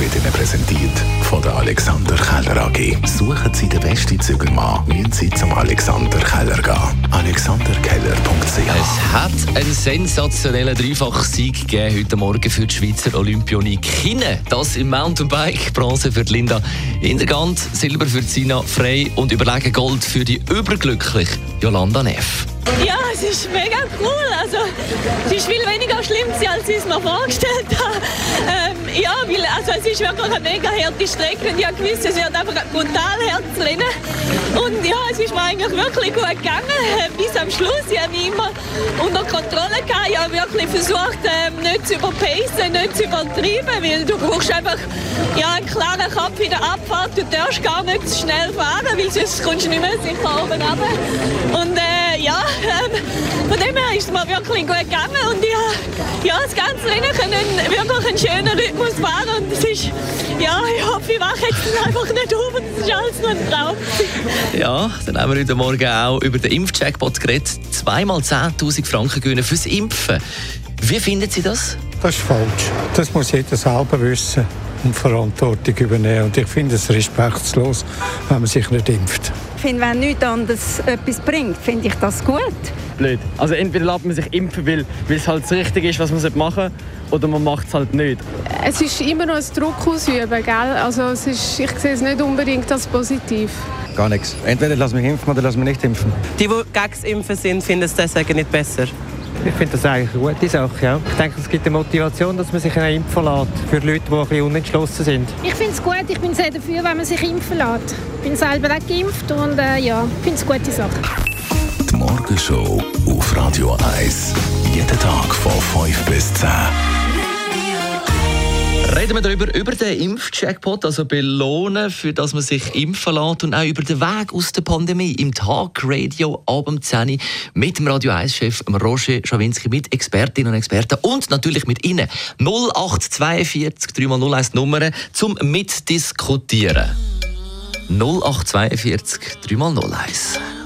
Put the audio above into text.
wird Ihnen präsentiert von der Alexander Keller AG. Suchen Sie den besten Zügelmann, müssen Sie zum Alexander Keller gehen. AlexanderKeller.ch Es hat einen sensationellen Dreifach-Sieg gegeben heute Morgen für die Schweizer Olympionikinnen. Das im Mountainbike, Bronze für die Linda Hintergant, Silber für Sina Frey und überlegen Gold für die überglückliche Jolanda Neff. Ja, es ist mega cool. Also, es ist viel weniger schlimm, als ich es mir vorgestellt habe. Ja, weil, also, es ist wirklich eine mega harte Strecke und ich habe gewusst, es wird einfach brutal hart rennen. Und ja, es ist mir eigentlich wirklich gut gegangen, bis am Schluss. Ich habe mich immer unter Kontrolle gehabt. Ich habe wirklich versucht, ähm, nicht zu überpacen, nicht zu übertreiben, weil du brauchst einfach ja, einen klaren Kopf in der Abfahrt. Du darfst gar nicht zu schnell fahren, weil sonst kommst du nicht mehr sicher oben runter. Und äh, ja, ähm, von dem her ist es mir wirklich gut gegangen und ja, das ganze Rennen können wirklich einen schönen Rhythmus fahren und es ist, ja, ich hoffe, ich wache jetzt einfach nicht auf und es ist alles nur ein Traum. Ja, dann haben wir heute Morgen auch über den Impfjackpot geredet. Zweimal 10.000 Franken gewinnen fürs Impfen. Wie finden Sie das? Das ist falsch. Das muss jeder selber wissen und Verantwortung übernehmen. Und ich finde es respektlos, wenn man sich nicht impft. Ich finde, wenn nichts anderes etwas bringt, finde ich das gut. Blöd. Also entweder lässt man sich impfen, weil, weil es halt das Richtige ist, was man machen sollte, oder man macht es halt nicht. Es ist immer noch ein Druck ausüben, gell? Also es ist, ich sehe es nicht unbedingt als positiv. Gar nichts. Entweder lass mich impfen oder lass mich nicht impfen. Die, die gegen das Impfen sind, finden es deswegen nicht besser. Ich finde das eigentlich eine gute Sache. Ja. Ich denke, es gibt eine Motivation, dass man sich impfen lässt für Leute, die ein bisschen unentschlossen sind. Ich finde es gut, ich bin sehr dafür, wenn man sich impfen lässt. Ich bin selber auch geimpft und äh, ja, ich finde es eine gute Sache. Die Morgenshow auf Radio 1. Jeden Tag von 5 bis 10. Reden wir darüber, über den Impfjackpot, also belohnen, für dass man sich impfen lässt und auch über den Weg aus der Pandemie im Tagradio ab um 10 Uhr mit dem Radio 1-Chef Roger Schawinski, mit Expertinnen und Experten und natürlich mit Ihnen. 0842 3x01 Nummern zum Mitdiskutieren. 0842 3x01.